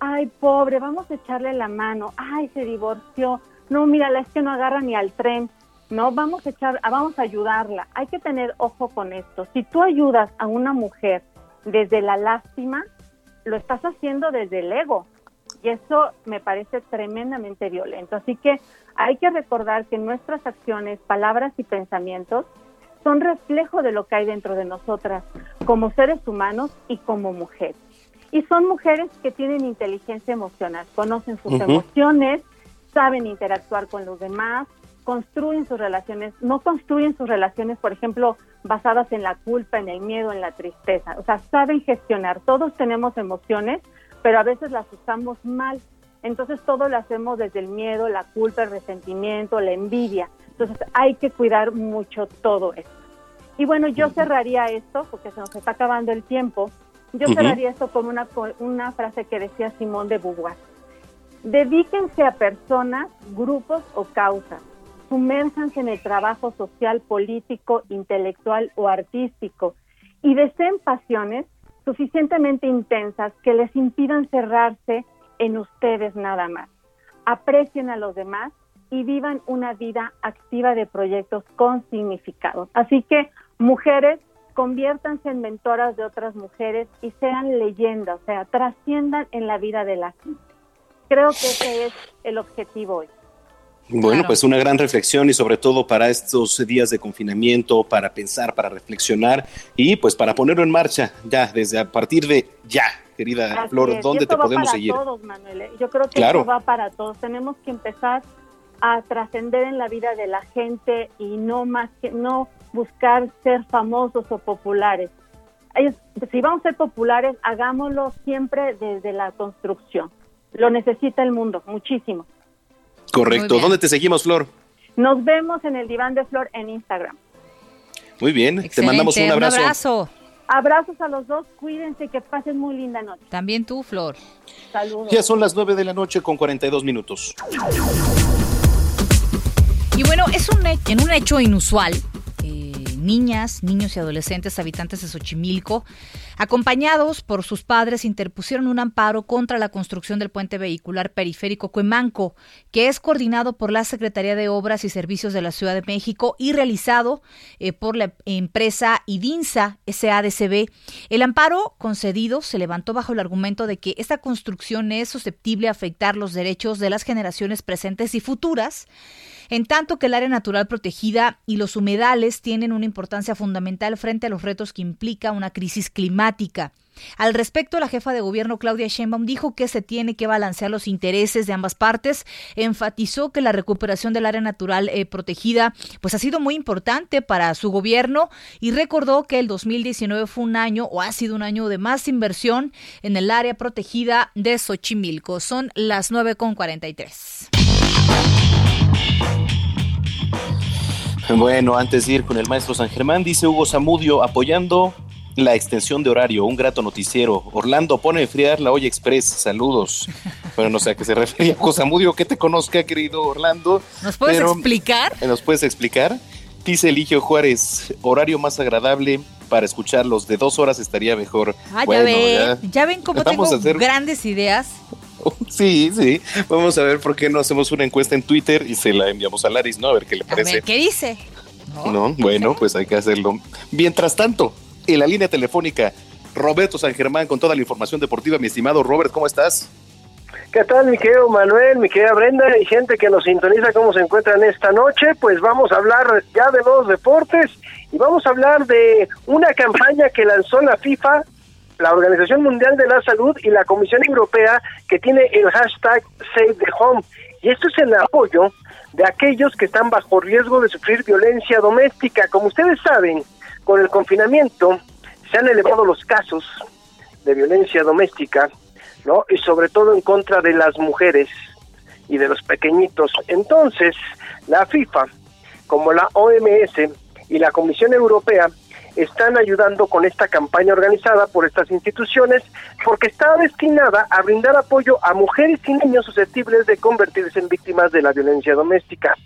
M: Ay, pobre, vamos a echarle la mano. Ay, se divorció. No, mira, es que no agarra ni al tren. No, vamos a echar, vamos a ayudarla. Hay que tener ojo con esto. Si tú ayudas a una mujer desde la lástima, lo estás haciendo desde el ego. Y eso me parece tremendamente violento. Así que hay que recordar que nuestras acciones, palabras y pensamientos son reflejo de lo que hay dentro de nosotras como seres humanos y como mujeres. Y son mujeres que tienen inteligencia emocional, conocen sus emociones, saben interactuar con los demás, construyen sus relaciones, no construyen sus relaciones, por ejemplo, basadas en la culpa, en el miedo, en la tristeza. O sea, saben gestionar. Todos tenemos emociones, pero a veces las usamos mal. Entonces todo lo hacemos desde el miedo, la culpa, el resentimiento, la envidia. Entonces hay que cuidar mucho todo esto. Y bueno, yo cerraría esto, porque se nos está acabando el tiempo, yo cerraría esto con una, una frase que decía Simón de Beauvoir. Dedíquense a personas, grupos o causas sumérjanse en el trabajo social, político, intelectual o artístico y deseen pasiones suficientemente intensas que les impidan cerrarse en ustedes nada más. Aprecien a los demás y vivan una vida activa de proyectos con significado. Así que, mujeres, conviértanse en mentoras de otras mujeres y sean leyendas, o sea, trasciendan en la vida de la gente. Creo que ese es el objetivo hoy.
C: Bueno, pues una gran reflexión y sobre todo para estos días de confinamiento, para pensar, para reflexionar y pues para ponerlo en marcha ya, desde a partir de ya, querida Flor, ¿dónde te podemos
M: para
C: seguir?
M: Todos, Manuel. ¿eh? Yo creo que esto va para todos. Tenemos que empezar a trascender en la vida de la gente y no más que no buscar ser famosos o populares. si vamos a ser populares, hagámoslo siempre desde la construcción. Lo necesita el mundo, muchísimo.
C: Correcto. ¿Dónde te seguimos, Flor?
M: Nos vemos en el diván de Flor en Instagram.
C: Muy bien, te mandamos un abrazo.
B: Un abrazo.
M: Abrazos a los dos, cuídense, que pasen muy linda noche.
B: También tú, Flor.
M: Saludos.
C: Ya son las 9 de la noche con 42 minutos.
B: Y bueno, es un, en un hecho inusual, niñas, niños y adolescentes habitantes de Xochimilco, acompañados por sus padres, interpusieron un amparo contra la construcción del puente vehicular periférico Cuemanco, que es coordinado por la Secretaría de Obras y Servicios de la Ciudad de México y realizado eh, por la empresa IDINSA SADCB. El amparo concedido se levantó bajo el argumento de que esta construcción es susceptible a afectar los derechos de las generaciones presentes y futuras en tanto que el área natural protegida y los humedales tienen una importancia fundamental frente a los retos que implica una crisis climática. Al respecto, la jefa de gobierno Claudia Sheinbaum dijo que se tiene que balancear los intereses de ambas partes, enfatizó que la recuperación del área natural eh, protegida pues ha sido muy importante para su gobierno y recordó que el 2019 fue un año o ha sido un año de más inversión en el área protegida de Xochimilco. Son las 9.43.
C: Bueno, antes de ir con el maestro San Germán, dice Hugo Zamudio apoyando la extensión de horario, un grato noticiero. Orlando pone a enfriar la olla express. Saludos. Bueno, no sé a qué se refería Hugo Zamudio, que te conozca, querido Orlando.
B: ¿Nos puedes explicar?
C: ¿Nos puedes explicar? Dice Eligio Juárez, horario más agradable para escucharlos. De dos horas estaría mejor.
B: Ah, ya, ven, ya, ven cómo tengo grandes ideas.
C: Sí, sí. Vamos a ver por qué no hacemos una encuesta en Twitter y se la enviamos a Laris, ¿no? A ver qué le parece. A ver,
B: ¿qué dice?
C: No, bueno, pues hay que hacerlo. Mientras tanto, en la línea telefónica, Roberto San Germán con toda la información deportiva. Mi estimado Robert, ¿cómo estás?
N: ¿Qué tal, mi querido Manuel, mi querida Brenda y gente que nos sintoniza cómo se encuentran esta noche? Pues vamos a hablar ya de los deportes y vamos a hablar de una campaña que lanzó la FIFA, la Organización Mundial de la Salud y la Comisión Europea que tiene el hashtag Save the Home. Y esto es el apoyo de aquellos que están bajo riesgo de sufrir violencia doméstica. Como ustedes saben, con el confinamiento se han elevado los casos de violencia doméstica ¿no? Y sobre todo en contra de las mujeres y de los pequeñitos. Entonces, la FIFA, como la OMS y la Comisión Europea, están ayudando con esta campaña organizada por estas instituciones porque está destinada a brindar apoyo a mujeres y niños susceptibles de convertirse en víctimas de la violencia doméstica.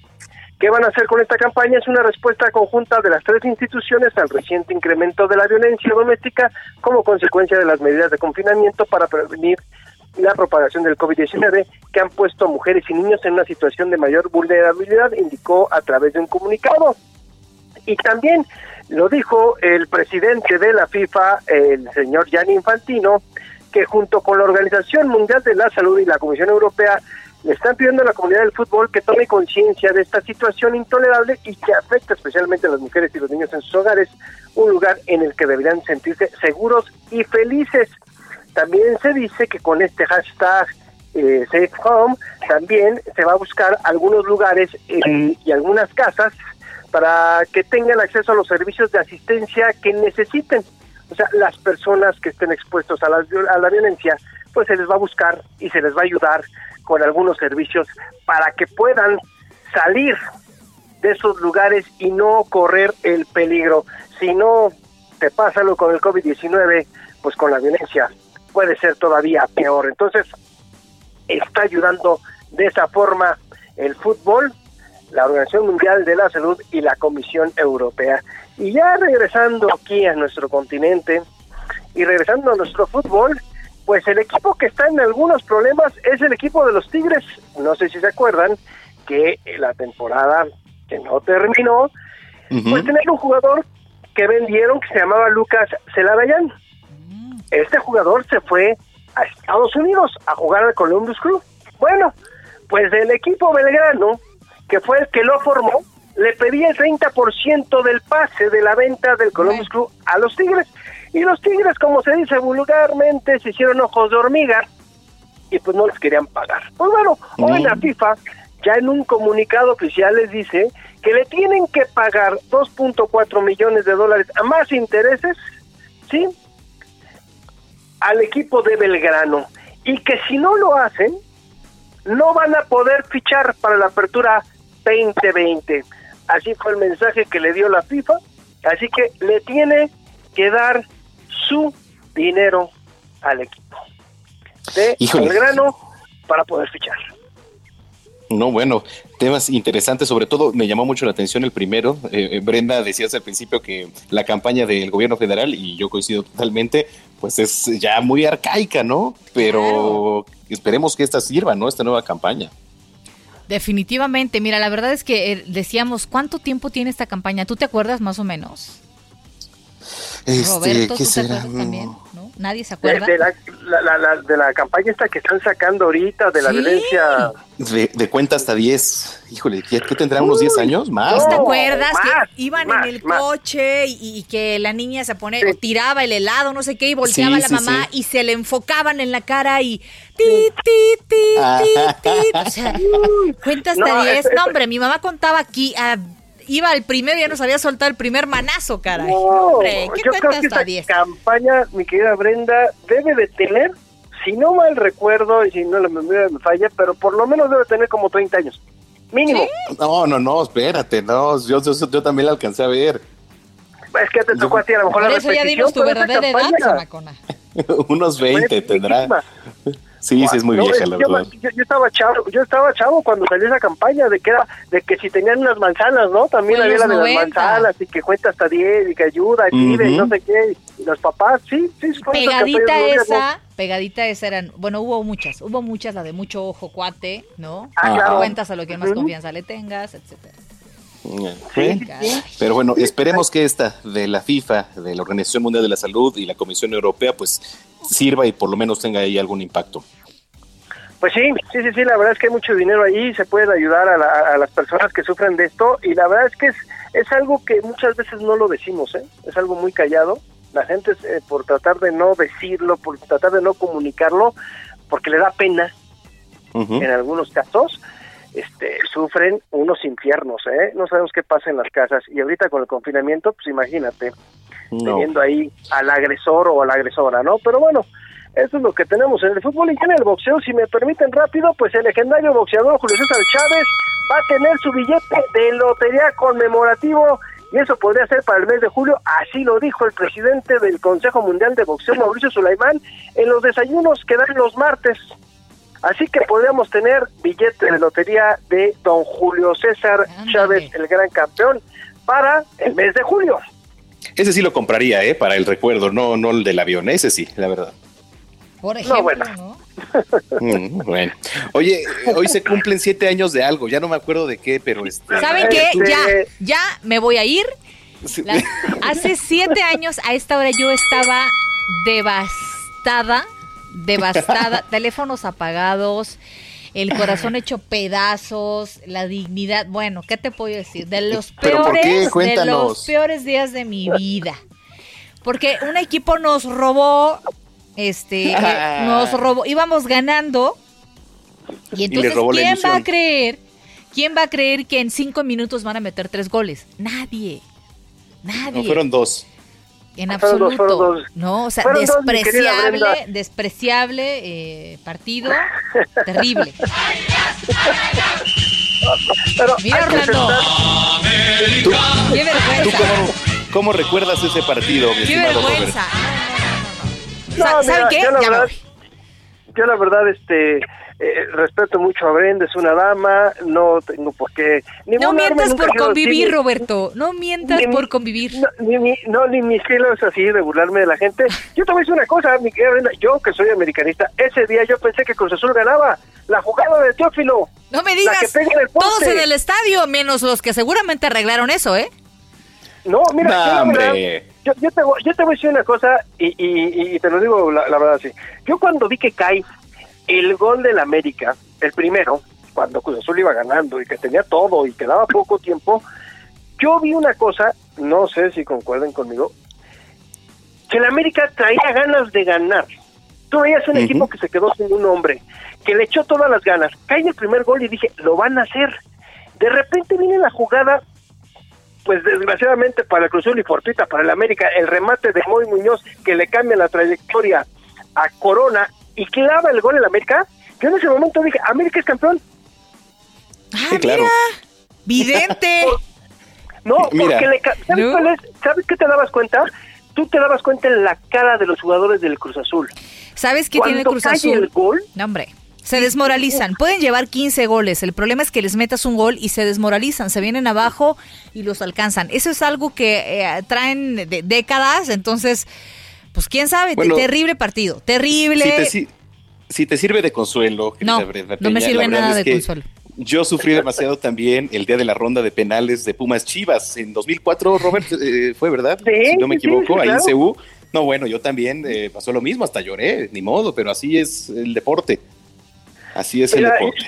N: ¿Qué van a hacer con esta campaña? Es una respuesta conjunta de las tres instituciones al reciente incremento de la violencia doméstica como consecuencia de las medidas de confinamiento para prevenir la propagación del COVID-19 que han puesto a mujeres y niños en una situación de mayor vulnerabilidad, indicó a través de un comunicado. Y también lo dijo el presidente de la FIFA, el señor Gianni Infantino, que junto con la Organización Mundial de la Salud y la Comisión Europea están pidiendo a la comunidad del fútbol que tome conciencia de esta situación intolerable y que afecta especialmente a las mujeres y los niños en sus hogares, un lugar en el que deberían sentirse seguros y felices. También se dice que con este hashtag eh, Safe Home también se va a buscar algunos lugares eh, y algunas casas para que tengan acceso a los servicios de asistencia que necesiten. O sea, las personas que estén expuestos a la, a la violencia, pues se les va a buscar y se les va a ayudar con algunos servicios para que puedan salir de esos lugares y no correr el peligro. Si no te pasa lo con el COVID-19, pues con la violencia puede ser todavía peor. Entonces, está ayudando de esa forma el fútbol, la Organización Mundial de la Salud y la Comisión Europea. Y ya regresando aquí a nuestro continente y regresando a nuestro fútbol, pues el equipo que está en algunos problemas es el equipo de los Tigres. No sé si se acuerdan que la temporada que no terminó, pues tener un jugador que vendieron que se llamaba Lucas Celadayan. Este jugador se fue a Estados Unidos a jugar al Columbus Crew. Bueno, pues el equipo belgrano, que fue el que lo formó, le pedía el 30% del pase de la venta del Columbus Crew a los Tigres. Y los tigres, como se dice vulgarmente, se hicieron ojos de hormiga y pues no les querían pagar. Pues bueno, hoy la FIFA ya en un comunicado oficial les dice que le tienen que pagar 2.4 millones de dólares a más intereses, ¿sí? Al equipo de Belgrano. Y que si no lo hacen, no van a poder fichar para la apertura 2020. Así fue el mensaje que le dio la FIFA. Así que le tiene que dar su dinero al equipo de Belgrano para poder fichar.
C: No, bueno, temas interesantes, sobre todo me llamó mucho la atención el primero. Eh, eh, Brenda decías al principio que la campaña del gobierno federal, y yo coincido totalmente, pues es ya muy arcaica, ¿no? Pero esperemos que esta sirva, ¿no? Esta nueva campaña.
B: Definitivamente, mira, la verdad es que eh, decíamos, ¿cuánto tiempo tiene esta campaña? ¿Tú te acuerdas más o menos?
C: Este, Roberto, ¿qué será?
B: también? ¿no? Nadie se acuerda.
N: De, la, de la campaña esta que están sacando ahorita de la violencia.
C: De, cuenta hasta 10. Híjole, ¿qué, tendrá? ¿Unos 10 años más?
B: ¿Te acuerdas que iban en el coche y, que la niña se pone, o tiraba el helado, no sé qué, y volteaba a la mamá y se le enfocaban en la cara y ti, ti, ti, ti, ti. O sea, cuenta hasta 10. No, hombre, mi mamá contaba aquí a iba al primero y ya nos había soltado el primer manazo, caray. No, ¿qué
N: yo creo que esta campaña, mi querida Brenda, debe de tener, si no mal recuerdo y si no la memoria me falla, pero por lo menos debe tener como 30 años. Mínimo.
C: No, no, no, espérate, no, yo, yo, yo también la alcancé a ver.
N: Es que te tocó a ti a lo mejor
B: Por
N: la
B: eso ya dinos tu verdadera edad.
C: Unos 20 tendrá. Sí, sí, es muy
N: No,
C: vieja,
N: es-
C: la
N: yo,
C: verdad.
N: yo- yo estaba chavo, yo estaba chavo cuando salió esa campaña de que era de que si tenían unas manzanas, ¿no? También había la de
B: 90.
N: las manzanas y que cuenta hasta 10 y que ayuda, y pide y no sé qué. Y los papás, sí, sí,
B: Pegadita esa, pegadita esa eran, bueno, hubo muchas, hubo muchas, la de mucho ojo, cuate, ¿no?
C: Ah, claro.
B: Cuentas a lo que más confianza le tengas, etcétera.
C: ¿Eh? Pero bueno, esperemos que esta de la FIFA, de la Organización Mundial de la Salud y la Comisión Europea, pues sirva y por lo menos tenga ahí algún impacto.
N: Pues sí, sí, sí, sí, la verdad es que hay mucho dinero ahí, se puede ayudar a, la- a las personas que sufren de esto y la verdad es que es, es algo que muchas veces no lo decimos, ¿eh? es algo muy callado. La gente eh, por tratar de no decirlo, por tratar de no comunicarlo, porque le da pena en algunos casos, este, sufren unos infiernos, ¿eh? No sabemos qué pasa en las casas y ahorita con el confinamiento, pues imagínate,
C: No.
N: teniendo ahí al agresor o a la agresora, ¿no? Pero bueno, eso es lo que tenemos en el fútbol y en el boxeo, si me permiten rápido, pues el legendario boxeador Julio César Chávez va a tener su billete de lotería conmemorativo y eso podría ser para el mes de julio, así lo dijo el presidente del Consejo Mundial de Boxeo, Mauricio Sulaimán, en los desayunos que dan los martes. Así que podríamos tener billete de lotería de don Julio César Chávez, el gran campeón, para el mes de julio.
C: Ese sí lo compraría, ¿eh? Para el recuerdo, no, no el del avión, ese sí, la verdad.
B: Por ejemplo,
N: bueno.
B: ¿no?
C: Mm, bueno. Oye, hoy se cumplen siete años de algo, ya no me acuerdo de qué, pero este.
B: ¿Saben qué?
C: tú-
B: Ya, ya me voy a ir. La- hace siete años a esta hora yo estaba devastada, devastada, teléfonos apagados, el corazón hecho pedazos, la dignidad. Bueno, ¿qué te puedo decir? De los peores, de los peores días de mi vida. Porque un equipo nos robó, este, eh, nos robó, íbamos ganando. Y entonces, ¿quién va a creer? ¿Quién va a creer que en cinco minutos van a meter tres goles? Nadie. Nadie.
C: No, fueron dos.
B: En
N: Fueron dos,
B: absoluto.
N: fueron dos.
B: No, o sea,
N: Fueron
B: despreciable, despreciable eh, partido. terrible.
N: Pero
B: Mira, Orlando.
C: ¿Tú,
B: Qué
C: tú
B: vergüenza.
C: cómo, cómo recuerdas ese partido, mi
B: Qué
C: estimado Robert?
B: vergüenza.
N: No,
B: Sa- ¿Saben qué? Ya me
N: yo la verdad, este, eh, respeto mucho a Brenda, es una dama, no tengo por qué...
B: No
N: ningún arma
B: mientas por convivir, Roberto. No mientas
N: Ni-
B: por convivir.
N: No, ni, ni- no, ni mi estilo es así de burlarme de la gente. Yo te voy a decir una cosa, mi querida Brenda, yo que soy americanista, ese día yo pensé que Cruz Azul ganaba la jugada de Teófilo.
B: No me digas. Todos en el estadio, menos los que seguramente arreglaron eso, ¿eh?
N: No, mira, yo, verdad, yo, yo te, voy- yo te voy a decir una cosa y, y- y te lo digo la, la verdad así. Yo cuando vi que cae el gol del América, el primero, cuando Cruz Azul iba ganando y que tenía todo y quedaba poco tiempo, yo vi una cosa, no sé si concuerden conmigo, que el América traía ganas de ganar. Tú veías un equipo que se quedó sin un hombre, que le echó todas las ganas. Cae el primer gol y dije, lo van a hacer. De repente viene la jugada pues desgraciadamente para el Cruz Azul y fortuita para el América, el remate de Moy Muñoz que le cambia la trayectoria a Corona y clava el gol en el América, yo en ese momento dije, América es campeón.
B: Ah,
C: Sí, claro.
B: Vidente.
N: No,
C: Mira.
N: porque le ¿sabes,
B: ¿No?
N: cuál es? ¿Sabes qué te dabas cuenta? Tú te dabas cuenta en la cara de los jugadores del Cruz Azul.
B: ¿Sabes qué tiene
N: Cuando
B: Cruz
N: cae
B: Azul?
N: el gol,
B: No, hombre. Se desmoralizan. Pueden llevar 15 goles. El problema es que les metas un gol y se desmoralizan. Se vienen abajo y los alcanzan. Eso es algo que eh, traen de décadas. Entonces, pues quién sabe.
C: Bueno,
B: terrible partido. Terrible.
C: Si te, si, si te sirve de consuelo,
B: No,
C: Brenda
B: no me
C: Peña,
B: sirve nada de consuelo.
C: Yo sufrí demasiado también el día de la ronda de penales de Pumas Chivas en 2004, Robert, eh, fue verdad,
N: Sí,
C: si no me
N: sí,
C: equivoco,
N: sí,
C: ahí en. CU. No, bueno, yo también eh, pasó lo mismo, hasta lloré, ni modo, pero así es el deporte. Así es
N: Mira,
C: el deporte.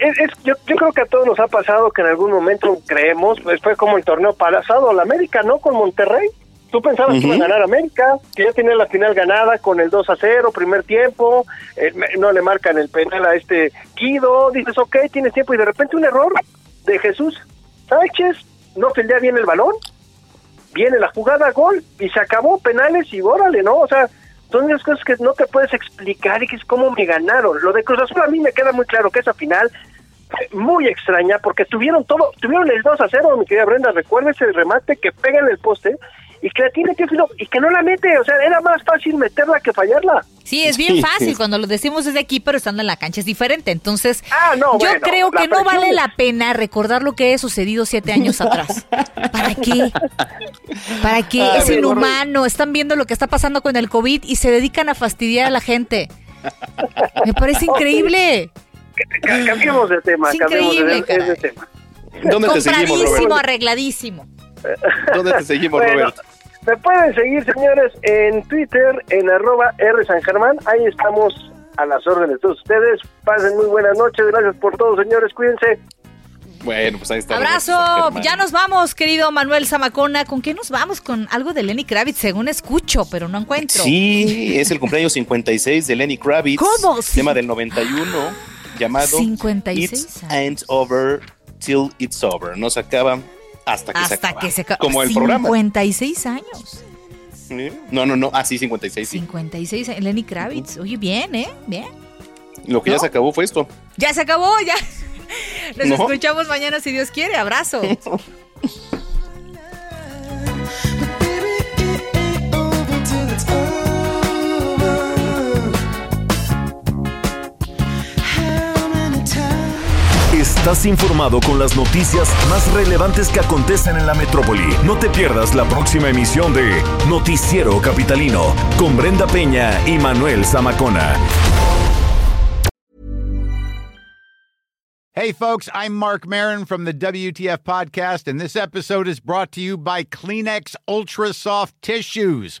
N: es- es- yo, yo creo que a todos nos ha pasado que en algún momento creemos, pues fue como el torneo pasado, la América, ¿no? Con Monterrey. Tú pensabas que iba a ganar América, que ya tenía la final ganada con el 2 a 0, primer tiempo, eh, no le marcan el penal a este Guido, dices, ok, tienes tiempo, y de repente un error de Jesús Sánchez, no fildea bien el balón, viene la jugada, gol, y se acabó, penales, y órale, ¿no? O sea, son cosas que no te puedes explicar y que es cómo me ganaron. Lo de Cruz Azul a mí me queda muy claro que esa final muy extraña porque tuvieron todo, tuvieron el 2 a 0, mi querida Brenda, recuerda ese remate que pega en el poste y que la tiene que y que no la mete, o sea, era más fácil meterla que fallarla.
B: Sí, es bien fácil cuando lo decimos desde aquí, pero estando en la cancha es diferente. Entonces,
N: ah, no,
B: yo creo que no vale la pena recordar lo que ha sucedido siete años atrás. ¿Para qué? ¿Para qué? Ah, es inhumano. Están viendo lo que está pasando con el COVID y se dedican a fastidiar a la gente. Me parece increíble.
N: Cambiemos de tema, es cambiemos de, tema.
B: ¿Dónde te seguimos, arregladísimo.
C: ¿Dónde te seguimos, Roberto?
N: Me pueden seguir, señores, en Twitter, en arroba R San Germán. Ahí estamos a las órdenes de todos ustedes. Pasen muy buenas noches. Gracias por todo, señores. Cuídense.
C: Bueno, pues ahí está.
B: Abrazo. Ya nos vamos, querido Manuel Zamacona. ¿Con qué nos vamos? Con algo de Lenny Kravitz, según escucho, pero no encuentro.
C: Sí, es el cumpleaños 56 de Lenny Kravitz.
B: ¿Cómo?
C: Tema del 91, llamado
B: 56
C: It's Ain't Over Till It's Over. Nos acaba hasta que
B: hasta
C: se acaba.
B: que se.
C: Como el programa.
B: 56 años.
C: No, no, no. Ah, sí, 56.
B: Sí. 56. Lenny Kravitz. Oye, bien, ¿eh? Bien.
C: Lo que ya se acabó fue esto.
B: Ya se acabó, ya. Nos escuchamos mañana si Dios quiere. Abrazo.
A: Estás informado con las noticias más relevantes que acontecen en la metrópoli. No te pierdas la próxima emisión de Noticiero Capitalino con Brenda Peña y Manuel Zamacona.
O: Hey, folks, I'm Mark Marin from the WTF Podcast, and this episode is brought to you by Kleenex Ultra Soft Tissues